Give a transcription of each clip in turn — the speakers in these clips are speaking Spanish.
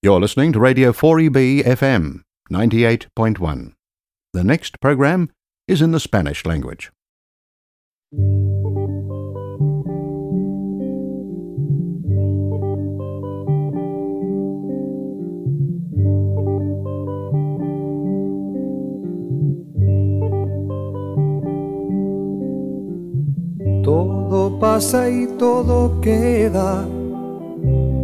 You're listening to Radio 4EB FM 98.1. The next program is in the Spanish language. Todo pasa y todo queda,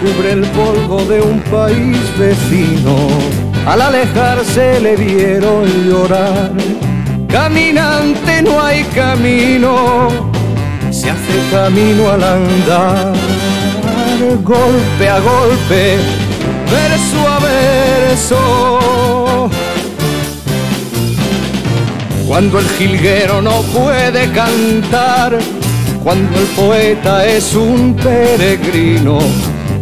cubre el polvo de un país vecino. Al alejarse le vieron llorar. Caminante no hay camino, se hace camino al andar. Golpe a golpe, verso a verso. Cuando el jilguero no puede cantar, cuando el poeta es un peregrino,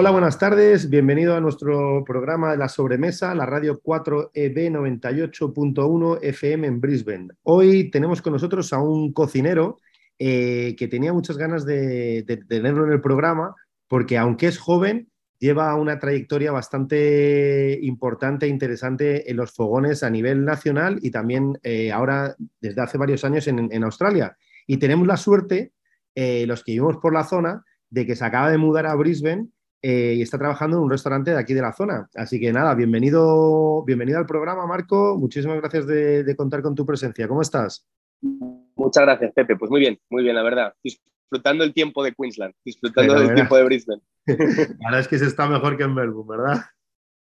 Hola, buenas tardes. Bienvenido a nuestro programa de la sobremesa, la radio 4EB 98.1 FM en Brisbane. Hoy tenemos con nosotros a un cocinero eh, que tenía muchas ganas de, tenerlo en el programa porque aunque es joven, lleva una trayectoria bastante importante e interesante en los fogones a nivel nacional y también eh, ahora desde hace varios años en, en Australia. Y tenemos la suerte, eh, los que vivimos por la zona, de que se acaba de mudar a Brisbane eh, y está trabajando en un restaurante de aquí de la zona. Así que nada, bienvenido, bienvenido al programa, Marco. Muchísimas gracias de, de contar con tu presencia. ¿Cómo estás? Muchas gracias, Pepe. Pues muy bien, muy bien, la verdad. Disfrutando el tiempo de Queensland, disfrutando del tiempo de Brisbane. La verdad es que se está mejor que en Melbourne, ¿verdad?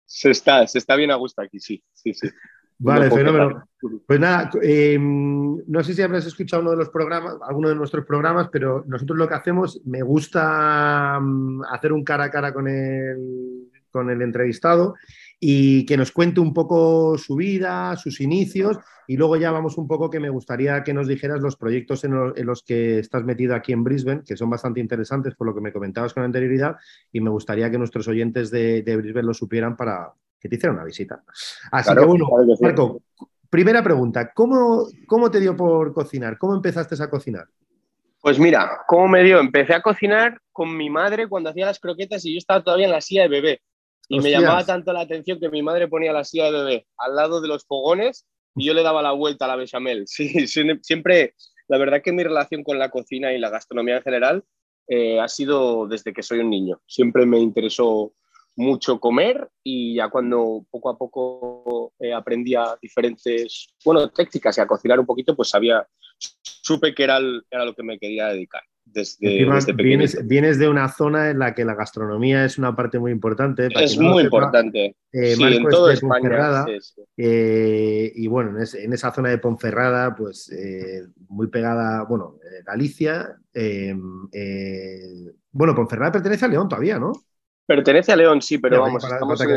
Se está, se está bien a gusto aquí, sí, sí, sí. Vale, fenómeno. Pues nada, eh, no sé si habrás escuchado uno de los programas, alguno de nuestros programas, pero nosotros lo que hacemos, me gusta mm, hacer un cara a cara con el, con el entrevistado y que nos cuente un poco su vida, sus inicios y luego ya vamos un poco que me gustaría que nos dijeras los proyectos en, lo- en los que estás metido aquí en Brisbane, que son bastante interesantes por lo que me comentabas con anterioridad y me gustaría que nuestros oyentes de, de Brisbane lo supieran para que te hicieran una visita. Así Claro, que bueno, claro que sí. Marco, primera pregunta, ¿cómo, ¿cómo te dio por cocinar? ¿Cómo empezaste a cocinar? Pues mira, ¿cómo me dio? Empecé a cocinar con mi madre cuando hacía las croquetas y yo estaba todavía en la silla de bebé. Y Hostias. me llamaba tanto la atención que mi madre ponía la silla de bebé al lado de los fogones y yo le daba la vuelta a la bechamel. Sí, siempre, la verdad que mi relación con la cocina y la gastronomía en general eh, ha sido desde que soy un niño. Siempre me interesó mucho comer y ya cuando poco a poco eh, aprendía diferentes, bueno, técnicas y a cocinar un poquito, pues sabía, supe que era, era lo que me quería dedicar. Desde, vienes, de una zona en la que la gastronomía es una parte muy importante. es muy importante. Eh, sí, en todo España. Eh, y bueno, en, esa zona de Ponferrada, pues eh, muy pegada, bueno, Galicia. Bueno, Ponferrada pertenece a León todavía, ¿no? Pertenece a León, sí, pero vamos, estamos en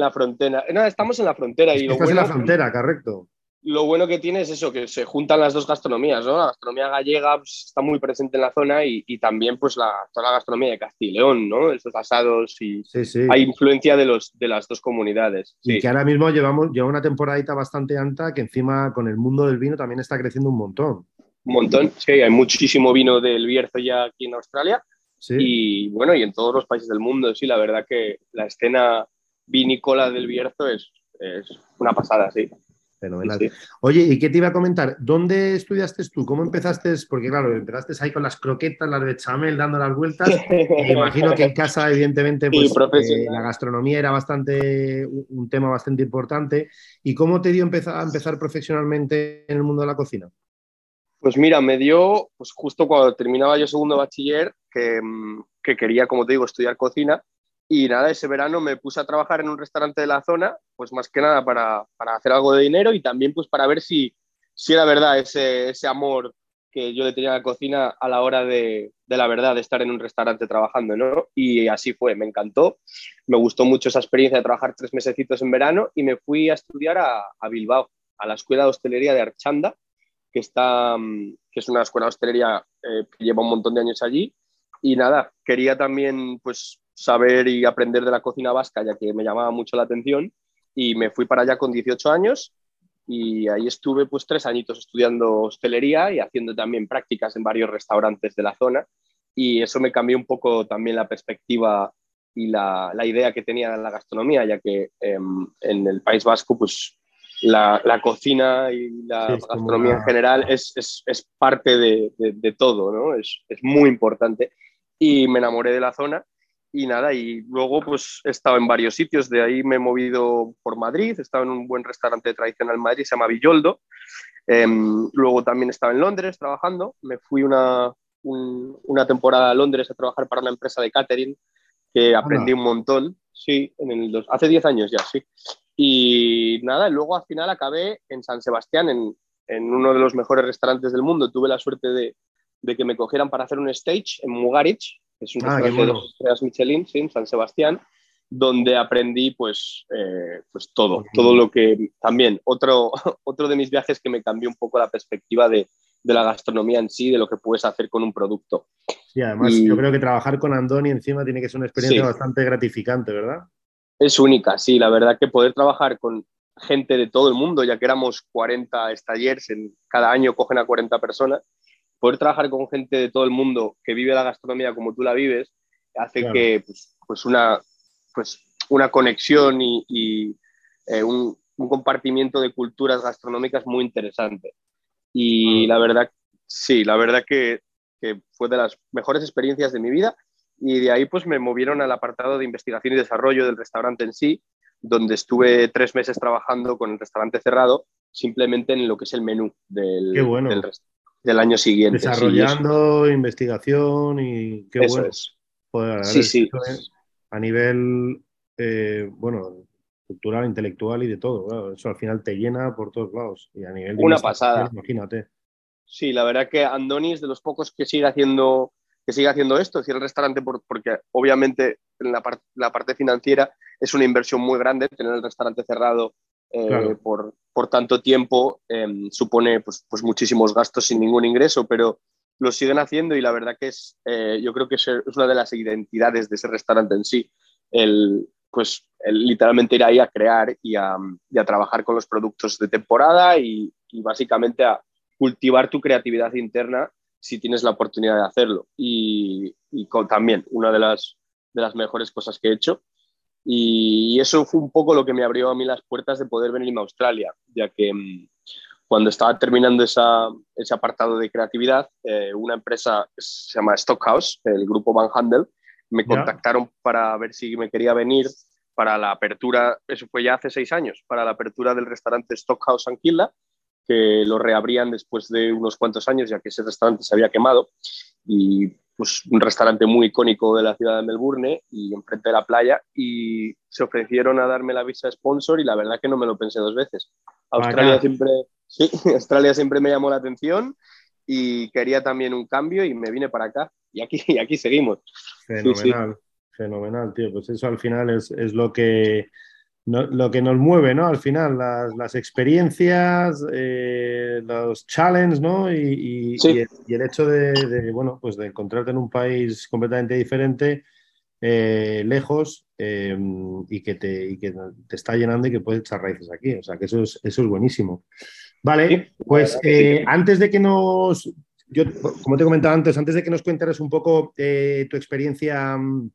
la, frontera. No, estamos en la frontera. y estás en la frontera, correcto lo bueno que tiene es eso, que se juntan las dos gastronomías, ¿no? La gastronomía gallega pues, está muy presente en la zona y, también pues la, toda la gastronomía de Castilla y León, ¿no? Esos asados y hay influencia de, los, de las dos comunidades. Y que ahora mismo llevamos lleva una temporadita bastante alta que encima con el mundo del vino también está creciendo un montón. Un montón, sí, hay muchísimo vino del Bierzo ya aquí en Australia y bueno, y en todos los países del mundo, sí, la verdad que la escena vinícola del Bierzo es, es una pasada, sí. Oye, ¿y qué te iba a comentar? ¿Dónde estudiaste tú? ¿Cómo empezaste? Porque claro, empezaste ahí con las croquetas, las de chamel, dando las vueltas. Me imagino que en casa, evidentemente, pues, eh, la gastronomía era bastante un tema bastante importante. ¿Y cómo te dio empezar, a empezar profesionalmente en el mundo de la cocina? Pues mira, me dio, pues justo cuando terminaba yo segundo bachiller, que, mm, que quería, como te digo, estudiar cocina y nada, ese verano me puse a trabajar en un restaurante de la zona, pues más que nada para, para hacer algo de dinero y también pues para ver si, si era verdad ese, ese amor que yo le tenía a la cocina a la hora de, de, la verdad de estar en un restaurante trabajando, ¿no? Y así fue, me encantó, me gustó mucho esa experiencia de trabajar tres mesecitos en verano y me fui a estudiar a, a Bilbao, a la Escuela de Hostelería de Archanda, que, está, mm, que es una escuela de hostelería eh, que lleva un montón de años allí. Y nada, quería también pues saber y aprender de la cocina vasca, ya que me llamaba mucho la atención. Y me fui para allá con 18 años y ahí estuve pues tres añitos estudiando hostelería y haciendo también prácticas en varios restaurantes de la zona. Y eso me cambió un poco también la perspectiva y la, la idea que tenía de la gastronomía, ya que em, en el País Vasco pues la, la, cocina y la gastronomía en general es, es, es parte de, de, de, todo, ¿no? Es, es, muy importante. Y me enamoré de la zona y nada, y luego pues he estado en varios sitios, de ahí me he movido por Madrid, he estado en un buen restaurante tradicional en Madrid, se llama Villoldo, em, luego también he estado en Londres trabajando, me fui una, una temporada a Londres a trabajar para una empresa de catering, que aprendí un montón, sí, en el hace 10 años ya, sí. Y nada, luego al final acabé en San Sebastián, en, en uno de los mejores restaurantes del mundo, tuve la suerte de, de que me cogieran para hacer un stage en Mugarich, es un ah, restaurante de dos estrellas Michelin, sí, en San Sebastián, donde aprendí pues, eh, pues todo, todo lo que también, otro, otro de mis viajes que me cambió un poco la perspectiva de, de la gastronomía en sí, de lo que puedes hacer con un producto. Y además yo creo que trabajar con Andoni encima tiene que ser una experiencia bastante gratificante, ¿verdad? Es única, sí, la verdad que poder trabajar con gente de todo el mundo, ya que éramos 40 estallers, en, cada año cogen a 40 personas, poder trabajar con gente de todo el mundo que vive la gastronomía como tú la vives, hace que pues, pues, una, pues una conexión y, eh, un, compartimiento de culturas gastronómicas muy interesante. Y la verdad, sí, la verdad que, que, fue de las mejores experiencias de mi vida. Y de ahí pues me movieron al apartado de investigación y desarrollo del restaurante en sí, donde estuve tres meses trabajando con el restaurante cerrado, simplemente en lo que es el menú del, del restaurante del año siguiente. Desarrollando investigación y qué bueno. sí, sí. A nivel, eh, bueno, cultural, intelectual y de todo. Eso al final te llena por todos lados. Y a nivel Una pasada. Imagínate. Sí, la verdad que Andoni es de los pocos que sigue haciendo, que sigue haciendo esto, es decir, el restaurante, porque obviamente en la, la parte financiera es una inversión muy grande tener el restaurante cerrado eh, por, por, tanto tiempo em, supone pues, pues, muchísimos gastos sin ningún ingreso, pero lo siguen haciendo y la verdad que es, eh, yo creo que es, una de las identidades de ese restaurante en sí, el, pues literalmente ir ahí a crear y a, a, trabajar con los productos de temporada y, y básicamente a cultivar tu creatividad interna si tienes la oportunidad de hacerlo. Y, y con, también una de las, de las mejores cosas que he hecho Y, eso fue un poco lo que me abrió a mí las puertas de poder venirme a Australia, ya que mm, cuando estaba terminando esa, ese apartado de creatividad, eh, una empresa que se llama Stockhouse, el grupo Van Handel, me contactaron para ver si me quería venir para la apertura, eso fue ya hace seis años, para la apertura del restaurante Stockhouse Anquila, que lo reabrían después de unos cuantos años, ya que ese restaurante se había quemado. Y pues un restaurante muy icónico de la ciudad de Melbourne y enfrente de la playa y se ofrecieron a darme la visa sponsor y la verdad que no me lo pensé dos veces. Australia siempre, sí, Australia siempre me llamó la atención y quería también un cambio y me vine para acá y aquí, y aquí seguimos. Fenomenal, fenomenal, tío. Pues eso al final es, es lo que lo que nos mueve, ¿no? Al final, las, experiencias, eh, los challenges, ¿no? Y, el, hecho de, bueno, pues de encontrarte en un país completamente diferente, eh, lejos, eh, y, que te, que te está llenando y que puedes echar raíces aquí. O sea, que eso es, eso es buenísimo. Vale, pues antes de que nos... Yo, como te comentaba antes, antes de que nos cuentes un poco tu experiencia mm,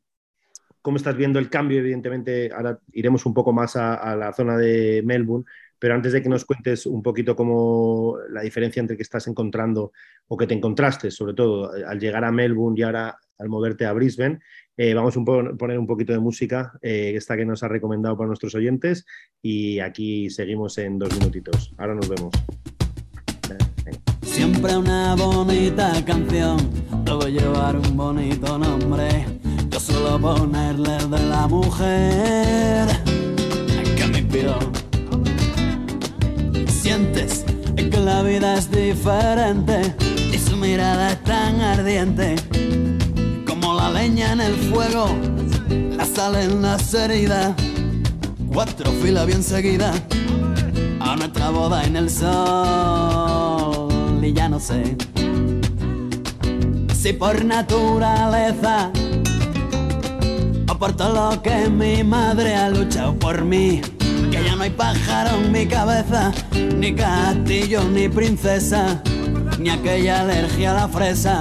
cómo estás viendo el cambio. Evidentemente, ahora iremos un poco más a, la zona de Melbourne, pero antes de que nos cuentes un poquito cómo la diferencia entre que estás encontrando o que te encontraste, sobre todo al llegar a Melbourne y ahora al moverte a Brisbane, eh, vamos a poner un poquito de música, eh, esta que nos ha recomendado para nuestros oyentes, y aquí seguimos en dos minutitos. Ahora nos vemos. Siempre una bonita canción, debe llevar un bonito nombre solo ponerle de la mujer que me inspiró. Sientes que la vida es diferente y su mirada es tan ardiente como la leña en el fuego, la sal en las heridas, cuatro filas bien seguidas a nuestra boda en el sol y ya no sé si por naturaleza por todo lo que mi madre ha luchado por mí. Que ya no hay pájaro en mi cabeza, ni castillo, ni princesa, ni aquella alergia a la fresa,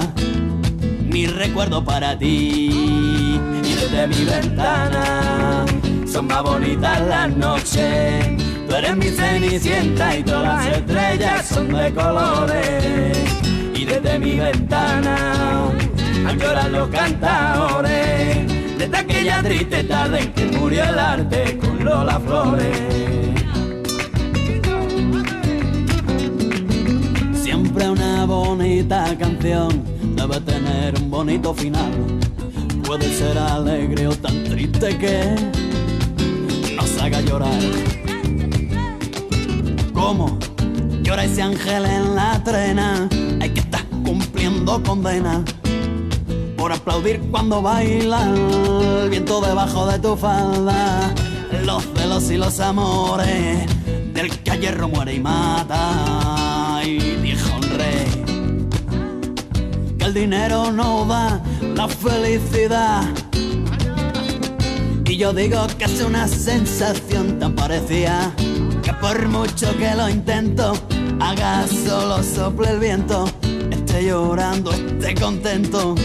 ni recuerdo para ti. Y desde mi ventana son más bonitas las noches. Tú eres mi cenicienta y todas las estrellas son de colores. Y desde mi ventana al llorar los cantadores aquella triste tarde en que murió el arte con Lola Flores. Siempre una bonita canción debe tener un bonito final. Puede ser alegre o tan triste que nos haga llorar. ¿Cómo llora ese ángel en la trena? Hay que estar cumpliendo condena por aplaudir cuando baila el viento debajo de tu falda, los celos y los amores del que hierro muere y mata. Y dijo un rey que el dinero no da la felicidad. Y yo digo que es una sensación tan parecida que por mucho que lo intento, haga solo sople el viento, esté llorando, esté contento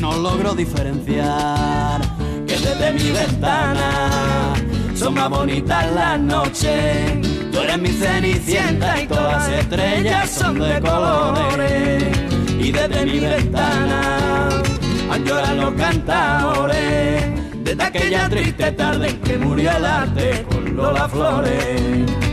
no logro diferenciar que desde mi ventana son más bonitas las noches. Tú eres mi cenicienta y todas las estrellas son de colores. Y desde mi ventana han llorado los cantadores. Desde aquella triste tarde en que murió el arte con Lola Flores.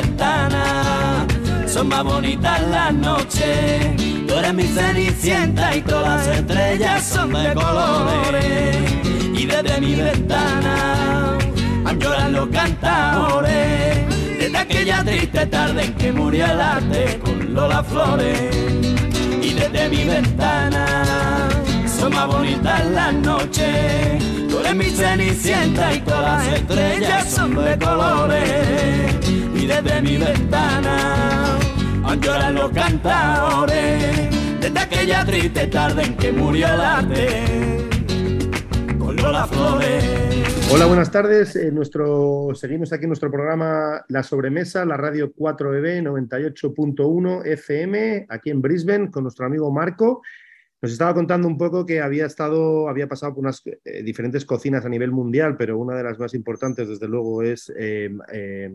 Ventana son más bonitas las noches. Tú eres mi cenicienta y todas las estrellas son de colores. Y desde mi ventana han llorado los cantadores. Desde aquella triste tarde en que murió el arte con Lola Flores. Y desde mi ventana son más bonitas las noches. Tú eres mi cenicienta y todas las estrellas son de colores. Desde mi ventana han llorado los cantadores. Desde aquella triste tarde en que murió el arte. Con Lola Flores. Hola, buenas tardes. Eh, nuestro, seguimos aquí en nuestro programa La Sobremesa, la radio 4EB 98.1 FM, aquí en Brisbane, con nuestro amigo Marco. Nos estaba contando un poco que había estado, había pasado por unas eh, diferentes cocinas a nivel mundial, pero una de las más importantes, desde luego, es eh, eh,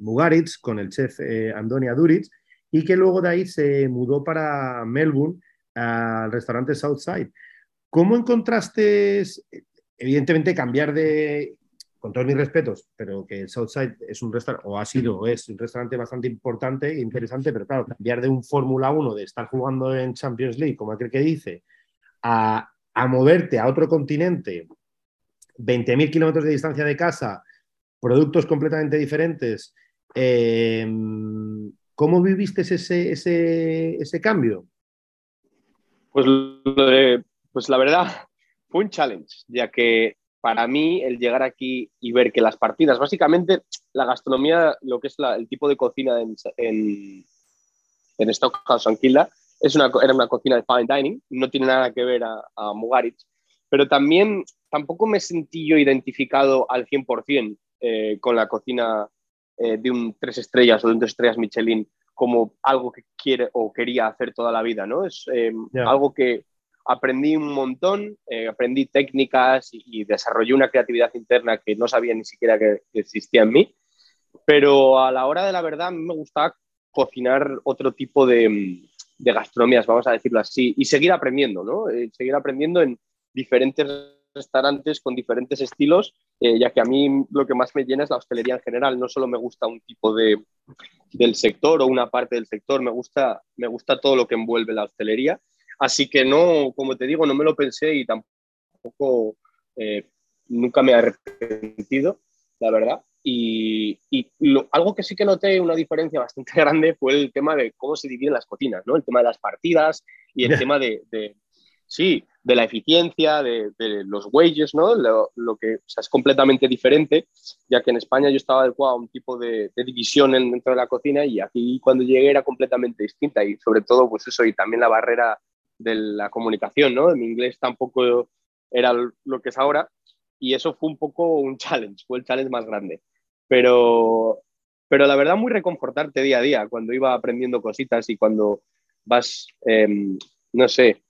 Mugaritz, con el chef eh, Andonia Duritz, y que luego de ahí se mudó para Melbourne al restaurante Southside. ¿Cómo encontraste, evidentemente, cambiar de, con todos mis respetos, pero que Southside es un restaurante, o ha sido, es un restaurante bastante importante e interesante, pero claro, cambiar de un Fórmula 1, de estar jugando en Champions League, como aquel que dice, a, a moverte a otro continente, 20.000 kilómetros de distancia de casa, productos completamente diferentes, eh, ¿cómo viviste ese, ese, ese cambio? Pues, pues la verdad, fue un challenge, ya que para mí el llegar aquí y ver que las partidas, básicamente la gastronomía, lo que es el tipo de cocina en, en, en Stockhouse Anquila, es una, era una cocina de fine dining, no tiene nada que ver a, a Mugaritz, pero también tampoco me sentí yo identificado al 100% eh, con la cocina eh, de un tres estrellas o de un tres estrellas Michelin como algo que quiere o quería hacer toda la vida, ¿no? Es eh, Ya. algo que aprendí un montón, eh, aprendí técnicas y, y desarrollé una creatividad interna que no sabía ni siquiera que, que existía en mí, pero a la hora de la verdad me gustaba cocinar otro tipo de, mm, de gastronomías, vamos a decirlo así, y seguir aprendiendo, ¿no? Eh, seguir aprendiendo en diferentes restaurantes con diferentes estilos, eh, ya que a mí lo que más me llena es la hostelería en general, no solo me gusta un tipo de, del sector o una parte del sector, me gusta, me gusta todo lo que envuelve la hostelería. Así que no, como te digo, no me lo pensé y tampoco eh, nunca me he arrepentido, la verdad. Y, y lo- algo que sí que noté una diferencia bastante grande fue el tema de cómo se dividen las cocinas, ¿no? El tema de las partidas y el tema de, de- sí, de la eficiencia, de, los wages, ¿no? Lo, que es completamente diferente, ya que en España yo estaba adecuado a un tipo de, división en- dentro de la cocina y aquí cuando llegué era completamente distinta y sobre todo pues eso y también la barrera de la comunicación, ¿no? Mi inglés tampoco era lo que es ahora y eso fue un poco un challenge, fue el challenge más grande. Pero, pero la verdad muy reconfortarte día a día cuando iba aprendiendo cositas y cuando vas, em, no sé,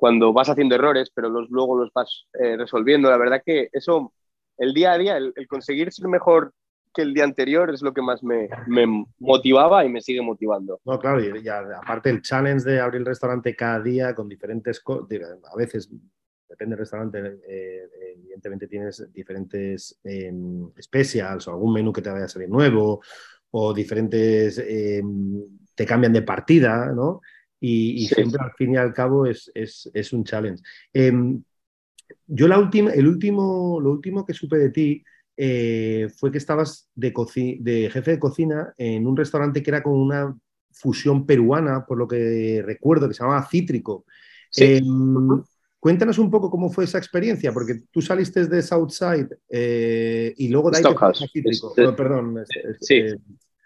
cuando vas haciendo errores, pero los, luego los vas eh, resolviendo. La verdad que eso, el día a día, el, el conseguir ser mejor que el día anterior es lo que más me, me motivaba y me sigue motivando. No, claro, y ya, aparte el challenge de abrir el restaurante cada día con diferentes cosas, a veces, depende del restaurante, eh, evidentemente tienes diferentes eh, specials o algún menú que te vaya a salir nuevo o diferentes, eh, te cambian de partida, ¿no? Y, y Sí. siempre al fin y al cabo es, es, es un challenge. Eh, yo la última, el último, lo último que supe de ti eh, fue que estabas de, de jefe de cocina en un restaurante que era con una fusión peruana, por lo que recuerdo, que se llamaba Cítrico. Sí. Eh, cuéntanos un poco cómo fue esa experiencia, porque tú saliste de Southside eh, y luego de ahí Cítrico. Oh, perdón, sí.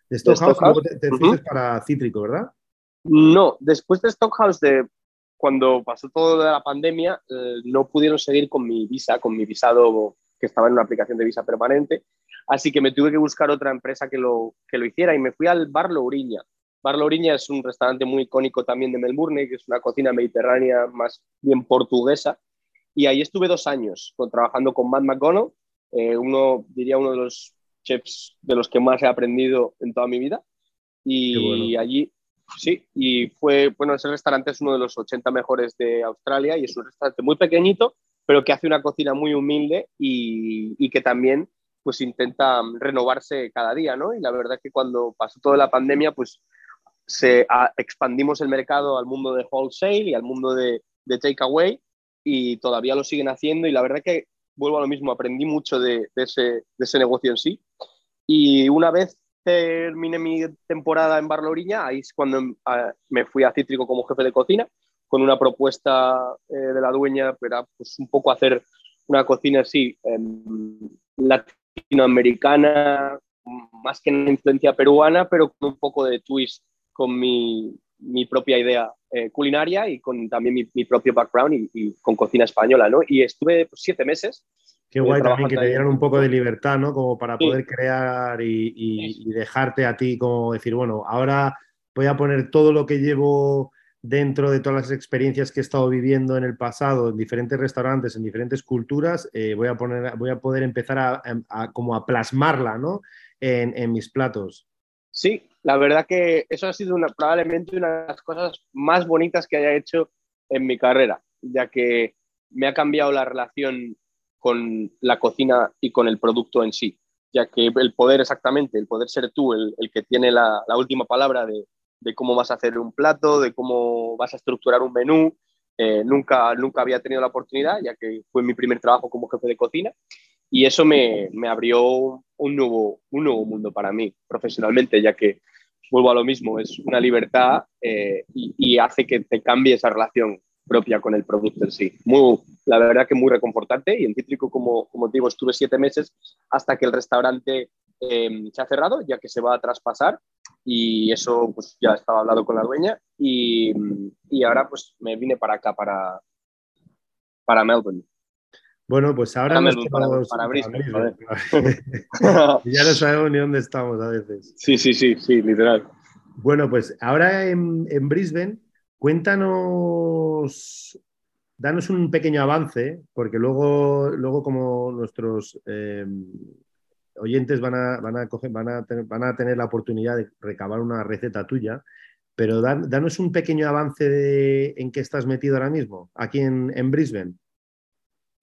de Stockhouse, luego te, te fuiste para Cítrico, ¿verdad? No, después de Stockhouse, de, cuando pasó todo de la pandemia, eh, no pudieron seguir con mi visa, con mi visado que estaba en una aplicación de visa permanente. Así que me tuve que buscar otra empresa que lo, que lo hiciera y me fui al Bar Louriña. Bar es un restaurante muy icónico también de Melbourne, que es una cocina mediterránea más bien portuguesa. Y ahí estuve dos años con- trabajando con Matt McGonnell, eh, uno, diría uno de los chefs de los que más he aprendido en toda mi vida. Y bueno. allí, sí, y fue, bueno, ese restaurante es uno de los 80 mejores de Australia y es un restaurante muy pequeñito, pero que hace una cocina muy humilde y, que también pues intenta renovarse cada día, ¿no? Y la verdad que cuando pasó toda la pandemia, pues se expandimos el mercado al mundo de wholesale y al mundo de, de takeaway y todavía lo siguen haciendo y la verdad que vuelvo a lo mismo, aprendí mucho de ese negocio en sí y una vez terminé mi temporada en Bar Louriña, ahí es cuando em, me fui a Cítrico como jefe de cocina con una propuesta eh, de la dueña, pero pues un poco hacer una cocina así, em, latinoamericana, más que una influencia peruana, pero con un poco de twist con mi, mi propia idea eh, culinaria y con también mi, mi propio background y, con cocina española, ¿no? Y estuve pues, siete meses. Qué guay también que te dieran un poco de libertad, ¿no? Como para poder crear y, y, dejarte a ti como decir, bueno, ahora voy a poner todo lo que llevo dentro de todas las experiencias que he estado viviendo en el pasado, en diferentes restaurantes, en diferentes culturas, eh, voy, a poner, voy a poder empezar a, como a plasmarla ¿no? en, en, mis platos. Sí, la verdad que eso ha sido una, probablemente una de las cosas más bonitas que haya hecho en mi carrera, ya que me ha cambiado la relación con la cocina y con el producto en sí, ya que el poder exactamente, el poder ser tú el, que tiene la, última palabra de, cómo vas a hacer un plato, de cómo vas a estructurar un menú. Eh, nunca, nunca había tenido la oportunidad, ya que fue mi primer trabajo como jefe de cocina, y eso me, abrió un nuevo, un nuevo mundo para mí profesionalmente, ya que vuelvo a lo mismo, es una libertad eh, y, hace que te cambie esa relación propia con el producto en sí. Muy, la verdad que muy reconfortante y en Cítrico, como, como digo, estuve siete meses hasta que el restaurante eh, se ha cerrado, ya que se va a traspasar y eso pues ya estaba hablado con la dueña y, y ahora pues me vine para acá, para, para Melbourne. Bueno, pues ahora para, nos para, para, Brisbane. Brisbane. ya no sabemos ni dónde estamos a veces. Sí, sí, sí, sí, literal. Bueno, pues ahora en, en Brisbane, cuéntanos, danos un pequeño avance, porque luego, luego como nuestros eh, oyentes van a, van, a van, a tener, la oportunidad de recabar una receta tuya, pero dan, danos un pequeño avance de en qué estás metido ahora mismo, aquí en, en, Brisbane.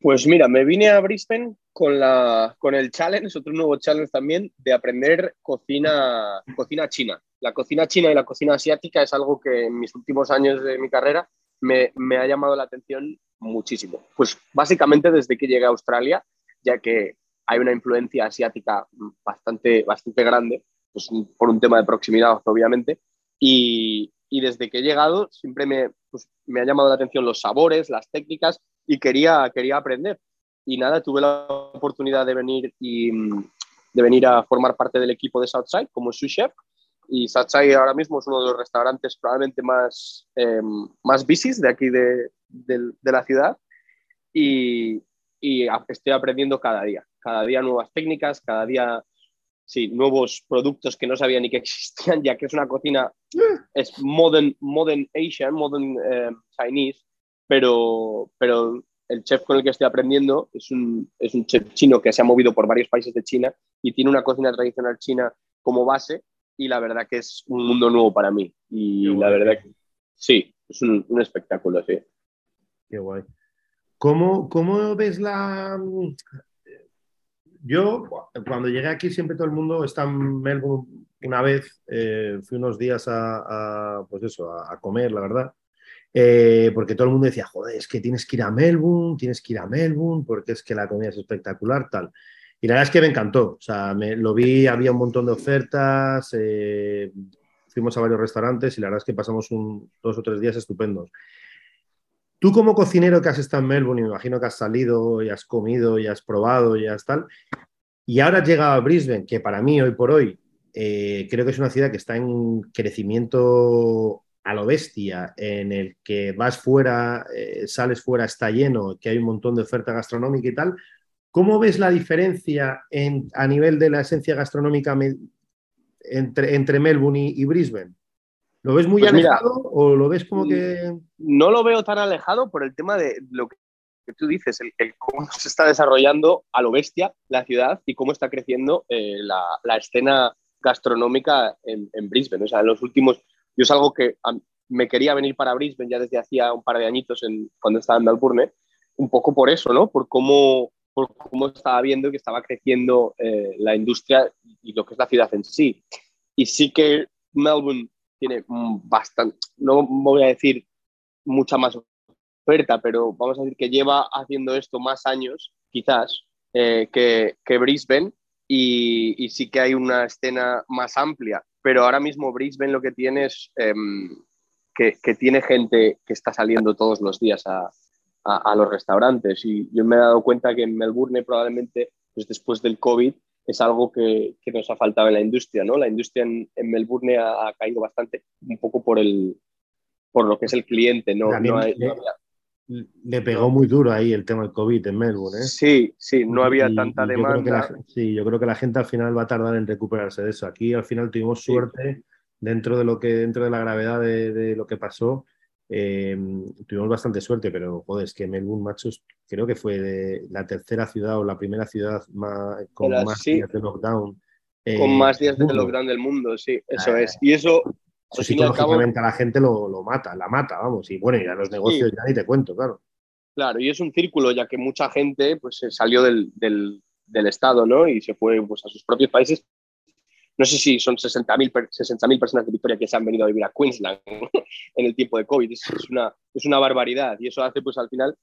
Pues mira, me vine a Brisbane con, la, con el challenge, otro nuevo challenge también, de aprender cocina, cocina china. La cocina china y la cocina asiática es algo que en mis últimos años de mi carrera me, me ha llamado la atención muchísimo. Pues básicamente desde que llegué a Australia, ya que hay una influencia asiática bastante, bastante grande, pues, por un tema de proximidad, obviamente. Y, y desde que he llegado siempre me, pues, me ha llamado la atención los sabores, las técnicas y quería, quería aprender. Y nada, tuve la oportunidad de venir, y, de venir a formar parte del equipo de Southside como su chef. Y Southside ahora mismo es uno de los restaurantes probablemente más, eh, más bicis de aquí de, de, de la ciudad. Y, y estoy aprendiendo cada día, cada día nuevas técnicas, cada día sí, nuevos productos que no sabía ni que existían, ya que es una cocina, es modern, modern Asian, modern eh, Chinese, pero, pero el chef con el que estoy aprendiendo es un, es un chef chino que se ha movido por varios países de China y tiene una cocina tradicional china como base y la verdad que es un mundo nuevo para mí y la verdad que sí, es un, un espectáculo, sí. Qué guay. ¿Cómo, ¿Cómo, ves la... Yo, cuando llegué aquí, siempre todo el mundo está en Melbourne una vez, eh, fui unos días a, a pues eso, a, a, comer, la verdad, eh, porque todo el mundo decía, joder, es que tienes que ir a Melbourne, tienes que ir a Melbourne, porque es que la comida es espectacular, tal. Y la verdad es que me encantó, o sea, me, lo vi, había un montón de ofertas, eh, fuimos a varios restaurantes y la verdad es que pasamos dos o tres días estupendos. Tú como cocinero que has estado en Melbourne, me imagino que has salido y has comido y has probado y has tal, y ahora has llegado a Brisbane, que para mí hoy por hoy eh, creo que es una ciudad que está en crecimiento a lo bestia, en el que vas fuera, eh, sales fuera, está lleno, que hay un montón de oferta gastronómica y tal. ¿Cómo ves la diferencia en, a nivel de la esencia gastronómica entre, entre Melbourne y, y Brisbane? ¿Lo ves muy pues alejado mira, o lo ves como que.? No lo veo tan alejado por el tema de lo que tú dices, el, el cómo se está desarrollando a lo bestia la ciudad y cómo está creciendo eh, la, la, escena gastronómica en, en, Brisbane. O sea, en los últimos. Yo es algo que me quería venir para Brisbane ya desde hacía un par de añitos cuando estaba en Melbourne, un poco por eso, ¿no? Por cómo, por cómo estaba viendo que estaba creciendo eh, la industria y lo que es la ciudad en sí. Y sí que Melbourne tiene bastante, no voy a decir mucha más oferta, pero vamos a decir que lleva haciendo esto más años, quizás, eh, que, que, Brisbane y, y, sí que hay una escena más amplia, pero ahora mismo Brisbane lo que tiene es, eh, que, que, tiene gente que está saliendo todos los días a, a, a, los restaurantes. Y yo me he dado cuenta que en Melbourne probablemente, pues después del COVID, es algo que, que nos ha faltado en la industria. ¿no? La industria en, en Melbourne ha, ha, caído bastante, un poco por, el, por lo que es el cliente. No, no, hay, no había, le pegó muy duro ahí el tema del COVID en Melbourne. ¿eh? Sí, sí, no había y, tanta demanda. La, sí, yo creo que la gente al final va a tardar en recuperarse de eso. Aquí al final tuvimos suerte sí. dentro de lo que dentro de la gravedad de, de lo que pasó. Eh, tuvimos bastante suerte, pero joder, es que Melbourne, machos, creo que fue de la tercera ciudad o la primera ciudad más, con más sí. días de lockdown. Eh, con más días de lockdown del mundo, sí, eso Eh, es. Y eso, Eso psicológicamente a la gente lo, lo, mata, la mata, vamos. Y bueno, y a los negocios sí. ya ni te cuento, claro. Claro, y es un círculo, ya que mucha gente pues, se salió del, del, del Estado ¿no? y se fue pues, a sus propios países. No sé si son 60.000 60 personas de Victoria que se han venido a vivir a Queensland en el tiempo de COVID. Es, es, una, es una barbaridad y eso hace pues, al final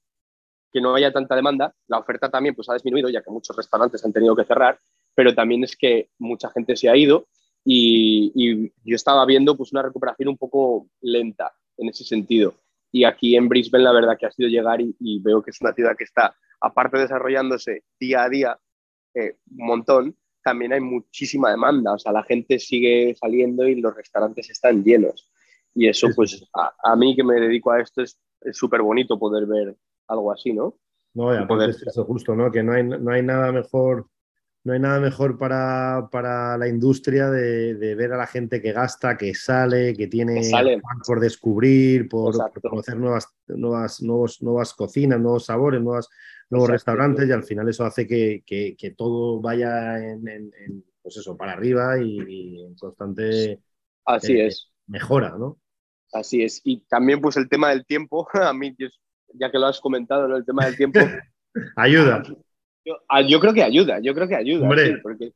que no haya tanta demanda. La oferta también pues, ha disminuido, ya que muchos restaurantes han tenido que cerrar, pero también es que mucha gente se ha ido y, y yo estaba viendo pues, una recuperación un poco lenta en ese sentido. Y aquí en Brisbane la verdad que ha sido llegar y, y veo que es una ciudad que está, aparte de desarrollándose día a día, eh, un montón, también hay muchísima demanda. O sea, la gente sigue saliendo y los restaurantes están llenos. Y eso, pues, a, a mí que me dedico a esto, es súper bonito poder ver algo así, ¿no? No, y aparte poder... es eso justo, ¿no? Que no hay, no hay nada mejor no hay nada mejor para, para la industria de, de, ver a la gente que gasta, que sale, que tiene que por descubrir, por, por, conocer nuevas, nuevas, nuevos, nuevas cocinas, nuevos sabores, nuevas, nuevos Exacto. restaurantes y al final eso hace que, que, que todo vaya en, en, en, pues eso, para arriba y, y en constante Así eh, es. mejora, ¿no? Así es. Y también pues el tema del tiempo, a mí, ya que lo has comentado, ¿no? el tema del tiempo. Ayuda. Yo, ah, yo, creo que ayuda, yo creo que ayuda. Sí, porque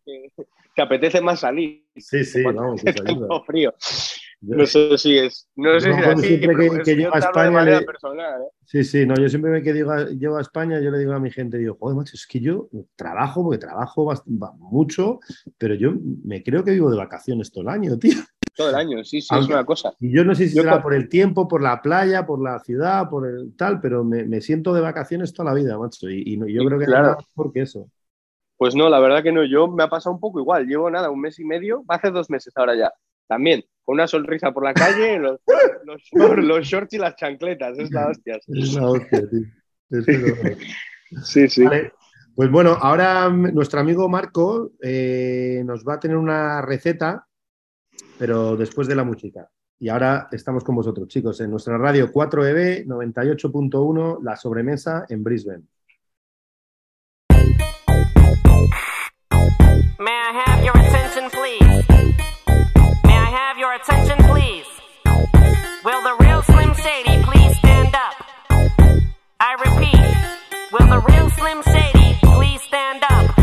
te apetece más salir. Sí, sí, vamos, pues ayuda. frío. No sé si es. No sé si es así, siempre que, que llego a España. Le... Personal, ¿eh? Sí, sí, no, yo siempre que digo, llego a España, yo le digo a mi gente, digo, joder, macho, es que yo trabajo, porque trabajo mucho, pero yo me creo que vivo de vacaciones todo el año, tío. Todo el año, sí, sí, Aunque, es una cosa. Y yo no sé si yo será por el tiempo, por la playa, por la ciudad, por el tal, pero me, me siento de vacaciones toda la vida, macho. Y, y yo creo que claro. nada mejor que eso. Pues no, la verdad que no. Yo me ha pasado un poco igual. Llevo nada, un mes y medio, hace dos meses ahora ya. También, con una sonrisa por la calle, los, los, shorts, los shorts y las chancletas. Es la hostia. Es la hostia, tío. Es sí, sí. Vale. Pues bueno, ahora nuestro amigo Marco eh, nos va a tener una receta pero después de la música. Y ahora estamos con vosotros, chicos, en nuestra radio 4EB 98.1, La Sobremesa en Brisbane. May I have your attention, please? May I have your attention, please? Will the real Slim Shady please stand up? I repeat, will the real Slim Shady please stand up?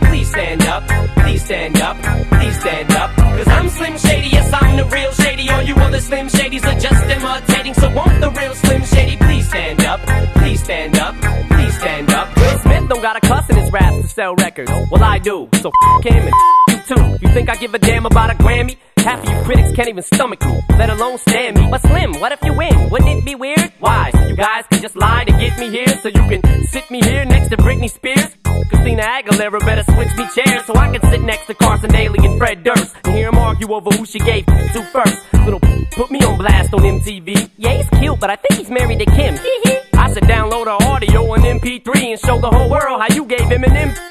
stand up? Please stand up, please stand up. Cause I'm Slim Shady, yes, I'm the real Shady. All you other Slim Shadys are just imitating. So won't the real Slim Shady please stand up? Please stand up, please stand up. Will Smith don't got a cuss in his raps to sell records. Well, I do. So f him and you too. You think I give a damn about a Grammy? Half of you critics can't even stomach me, let alone stand me. But Slim, what if you win? Wouldn't it be weird? Why? You guys can just lie to get me here so you can sit me here next to Britney Spears. Christina Aguilera better switch me chairs so I can sit next to Carson Daly and Fred Durst and hear them argue over who she gave to first. Little put me on blast on MTV. Yeah, he's cute, but I think he's married to Kim. I said download her audio on MP3 and show the whole world how you gave him an M.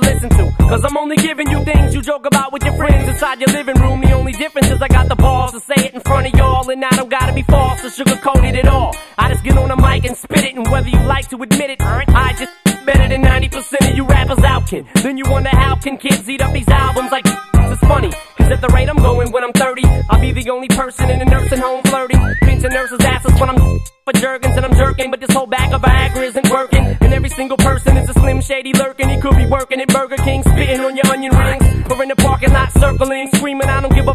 To listen to. Cause I'm only giving you things you joke about with your friends inside your living room. The only difference is I got the balls to say it in front of y'all. And I don't gotta be false or sugarcoated at all. I just get on the mic and spit it. And whether you like to admit it, I just better than 90% of you rappers out can. Then you wonder how can kids eat up these albums like it's funny. Cause at the rate I'm going when I'm 30, I'll be the only person in a nursing home flirting. Pinching nurses' asses when I'm for jerkins and I'm jerking. But this whole bag of Viagra isn't working. And every single person is a slim shady lurking. He could be working at Burger King, spitting on your onion rings. Or in the parking lot circling, screaming, I don't give a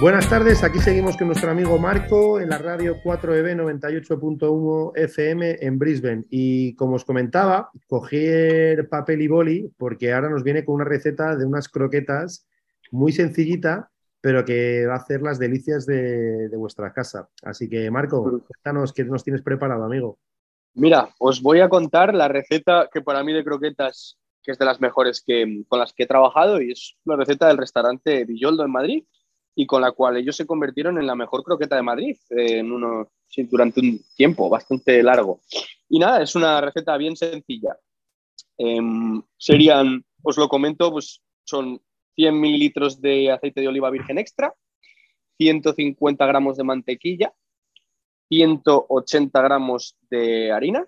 Buenas tardes, aquí seguimos con nuestro amigo Marco en la radio E 4EB 98.1 FM en Brisbane. Y como os comentaba, cogí el papel y boli porque ahora nos viene con una receta de unas croquetas muy sencillita, pero que va a hacer las delicias de, de vuestra casa. Así que, Marco, cuéntanos qué nos tienes preparado, amigo. Mira, os voy a contar la receta que para mí de croquetas, que es de las mejores que, con las que he trabajado, y es la receta del restaurante Villoldo en Madrid, y con la cual ellos se convirtieron en la mejor croqueta de Madrid eh, en durante un tiempo bastante largo. Y nada, es una receta bien sencilla. Em, serían, os lo comento, pues son 100 mililitros de aceite de oliva virgen extra, 150 gramos de mantequilla, 180 gramos de harina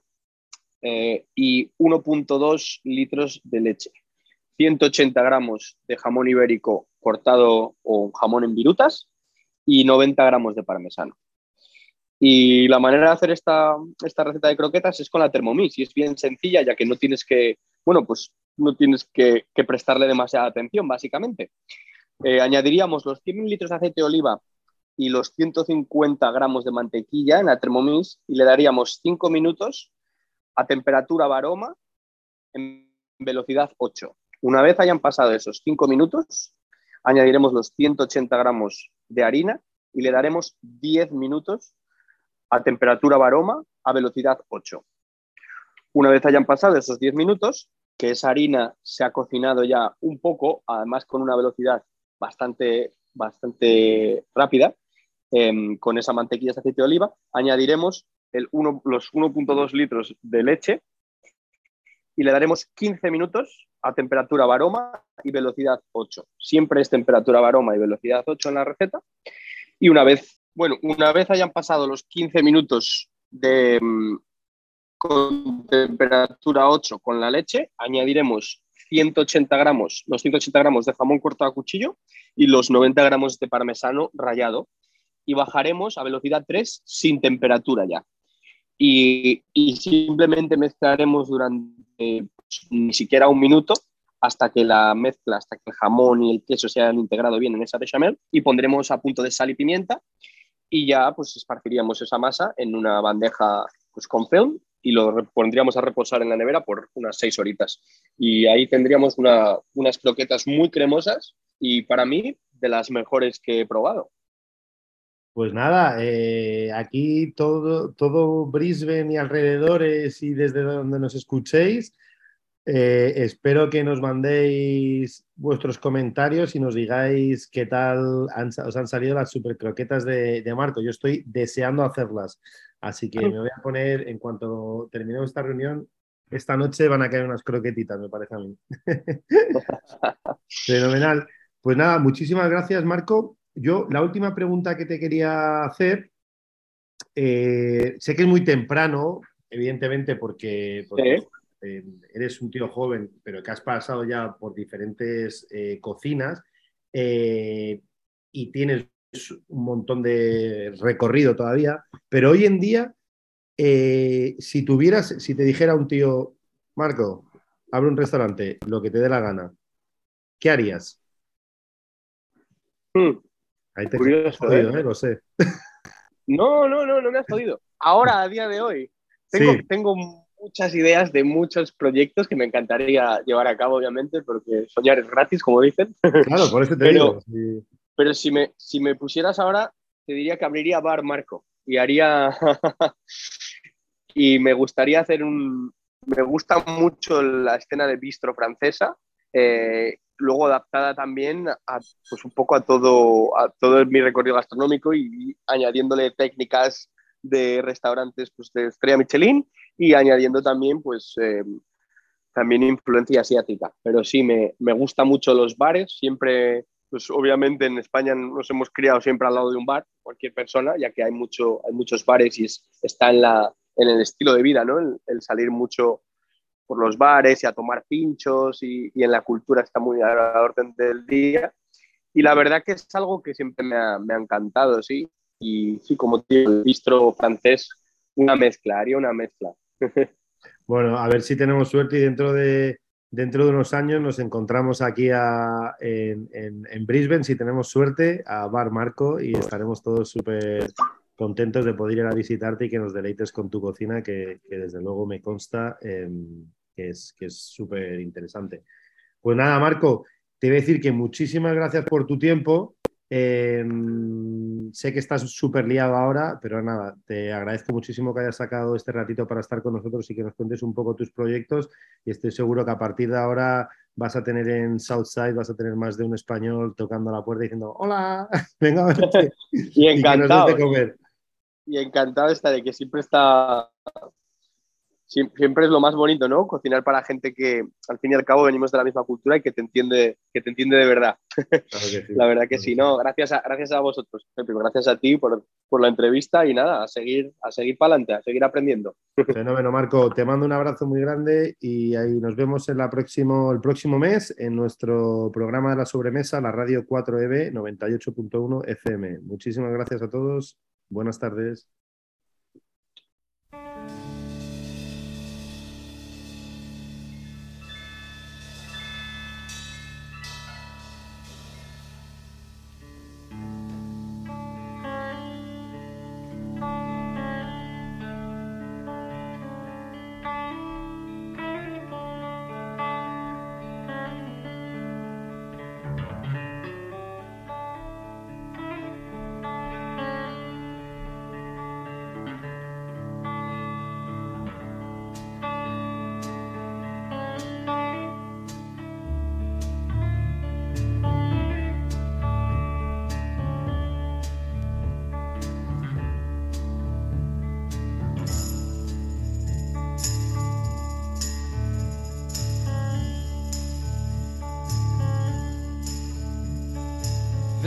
eh, y 1.2 litros de leche. 180 gramos de jamón ibérico cortado o jamón en virutas y 90 gramos de parmesano. Y la manera de hacer esta, esta receta de croquetas es con la Thermomix y es bien sencilla ya que no tienes que, bueno, pues no tienes que, prestarle demasiada atención básicamente. Eh, añadiríamos los 100 mililitros de aceite de oliva y los 150 gramos de mantequilla en la Thermomix y le daríamos 5 minutos a temperatura varoma en velocidad 8. Una vez hayan pasado esos 5 minutos, añadiremos los 180 gramos de harina y le daremos 10 minutos a temperatura varoma a velocidad 8. Una vez hayan pasado esos 10 minutos, que esa harina se ha cocinado ya un poco, además con una velocidad bastante, bastante rápida, eh, con esa mantequilla de aceite de oliva, añadiremos uno, los 1.2 litros de leche y le daremos 15 minutos a temperatura varoma y velocidad 8. Siempre es temperatura varoma y velocidad 8 en la receta. Y una vez, bueno, una vez hayan pasado los 15 minutos de, mm, con temperatura 8 con la leche, añadiremos 180 gramos, los 180 gramos de jamón cortado a cuchillo y los 90 gramos de parmesano rallado y bajaremos a velocidad 3 sin temperatura ya. Y, simplemente mezclaremos durante pues, ni siquiera un minuto hasta que la mezcla, hasta que el jamón y el queso se hayan integrado bien en esa bechamel y pondremos a punto de sal y pimienta y ya pues esparciríamos esa masa en una bandeja pues, con film y lo pondríamos a reposar en la nevera por unas seis horitas. Y ahí tendríamos unas croquetas muy cremosas y para mí de las mejores que he probado. Pues nada, eh, aquí todo, todo Brisbane y alrededores y desde donde nos escuchéis, eh, espero que nos mandéis vuestros comentarios y nos digáis qué tal os han salido las super croquetas de, de Marco. Yo estoy deseando hacerlas. Así que me voy a poner, en cuanto terminemos esta reunión, esta noche van a caer unas croquetitas, me parece a mí. Fenomenal. Pues nada, muchísimas gracias, Marco. Yo, la última pregunta que te quería hacer, eh, sé que es muy temprano, evidentemente, porque, eh, eres un tío joven, pero que has pasado ya por diferentes eh, cocinas y tienes un montón de recorrido todavía, pero hoy en día, si tuvieras, si te dijera un tío, Marco, abre un restaurante, lo que te dé la gana, ¿qué harías? Hmm. Ahí te he jodido, ¿eh? Lo sé. No, no, no, no me has jodido. Ahora, a día de hoy, tengo, tengo muchas ideas de muchos proyectos que me encantaría llevar a cabo, obviamente, porque soñar es gratis, como dicen. Claro, por eso te digo. Pero si me, si me pusieras ahora, te diría que abriría Bar Marco y haría... y me gustaría hacer un... Me gusta mucho la escena de bistro francesa, eh, luego adaptada también a, pues un poco a todo, a todo mi recorrido gastronómico y, añadiéndole técnicas de restaurantes pues, de estrella Michelin y añadiendo también pues eh, también influencia asiática. Pero sí, me, me gusta mucho los bares, siempre pues obviamente en España nos hemos criado siempre al lado de un bar, cualquier persona, ya que hay, mucho, hay muchos bares y está en, la, en el estilo de vida, ¿no? El, salir mucho por los bares y a tomar pinchos y, y, en la cultura está muy a la orden del día. Y la verdad que es algo que siempre me ha, me ha encantado, sí. Y sí, como digo, el bistro francés, una mezcla, haría una mezcla. bueno, a ver si tenemos suerte y dentro de dentro de unos años nos encontramos aquí en, Brisbane, si tenemos suerte, a Bar Marco y estaremos todos súper contentos de poder ir a visitarte y que nos deleites con tu cocina, que, desde luego me consta em, que es súper interesante. Pues nada, Marco, te voy a decir que muchísimas gracias por tu tiempo. Em, sé que estás súper liado ahora, pero nada, te agradezco muchísimo que hayas sacado este ratito para estar con nosotros y que nos cuentes un poco tus proyectos. Y estoy seguro que a partir de ahora vas a tener en Southside, vas a tener más de un español tocando la puerta diciendo hola, venga a verte. y encantado. Y, comer. y encantado está de que siempre está siempre es lo más bonito, ¿no? Cocinar para gente que al fin y al cabo venimos de la misma cultura y que te entiende, que te entiende de verdad. la verdad que sí, ¿no? Gracias a, gracias a vosotros, gracias a ti por, por, la entrevista y nada, a seguir, a seguir para adelante, a seguir aprendiendo. Fenómeno, Marco. Te mando un abrazo muy grande y ahí nos vemos en la próximo, el próximo mes en nuestro programa de la sobremesa, la radio 4EB 98.1 FM. Muchísimas gracias a todos. Buenas tardes.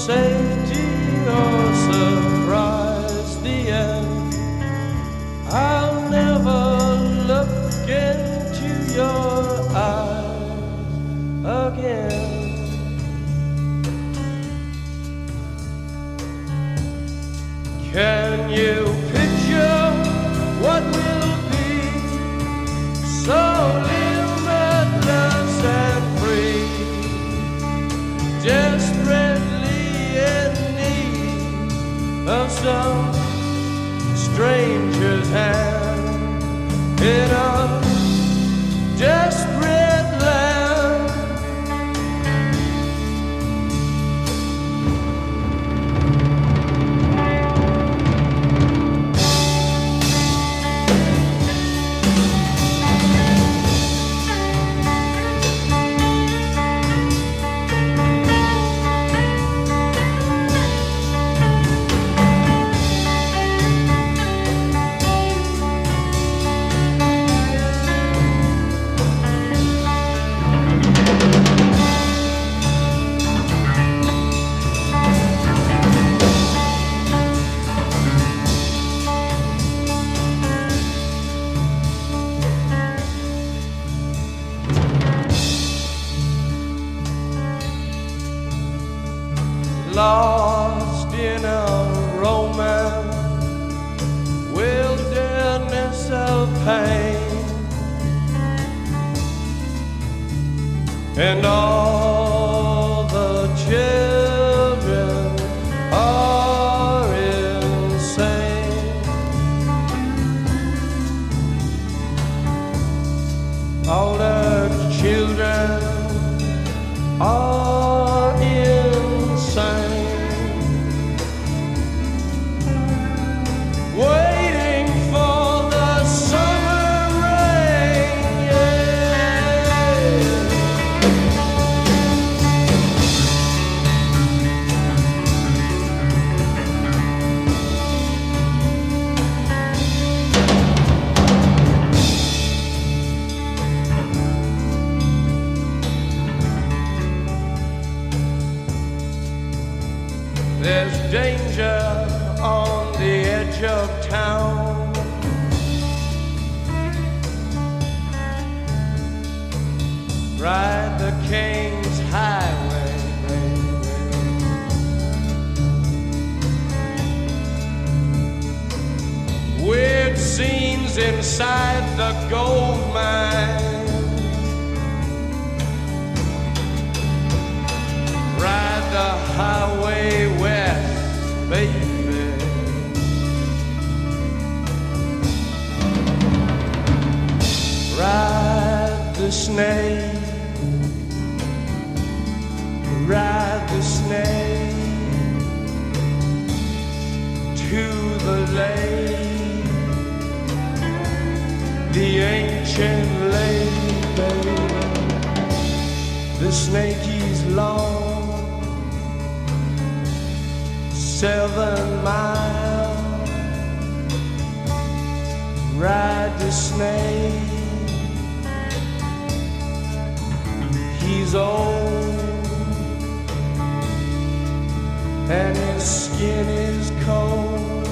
say. There's danger on the edge of town. Ride the King's Highway, baby. Weird scenes inside the gold mine. The highway west, baby. Ride the snake, ride the snake to the lake, the ancient lake, baby. The snake is long, seven miles. Ride the snake. He's old, and his skin is cold.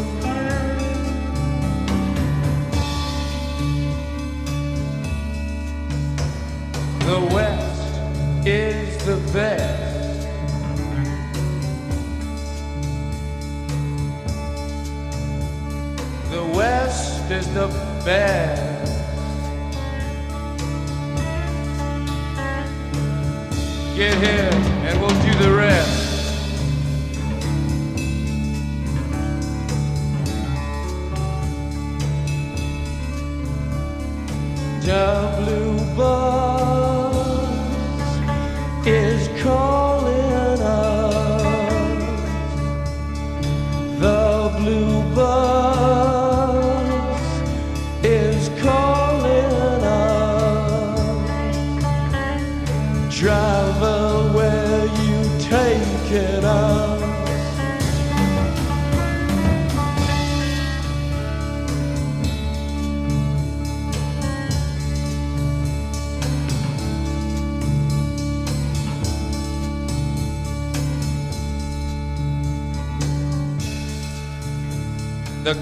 The West is the best. Is the best. Get here and we'll do the rest. The blue bus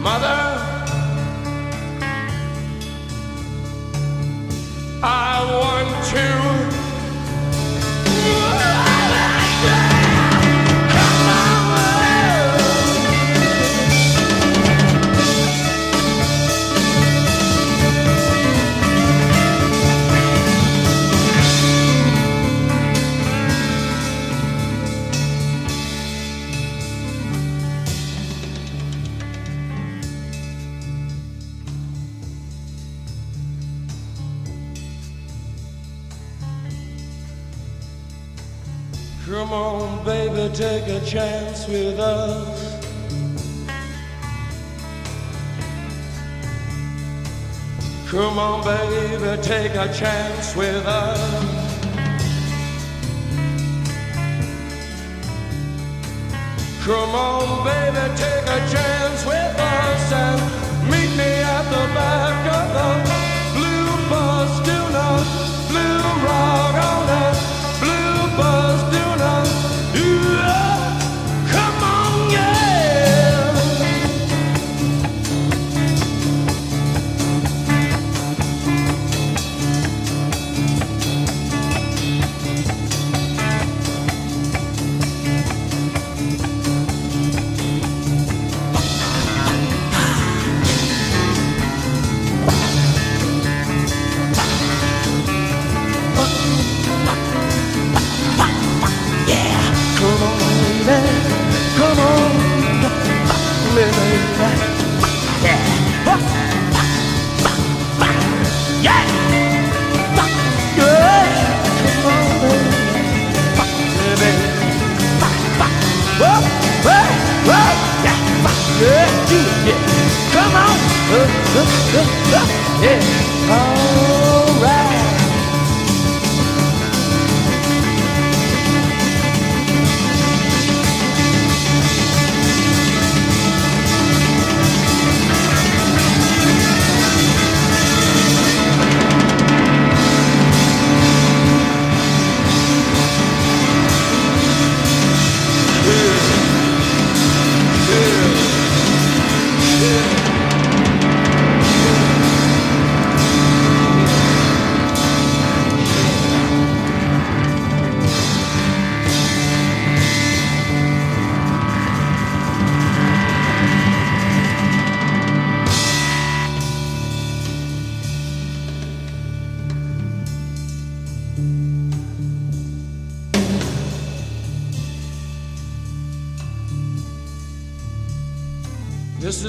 Mother, take a chance with us. Come on, baby, take a chance with us. Come on, baby, take a chance with us and meet me at the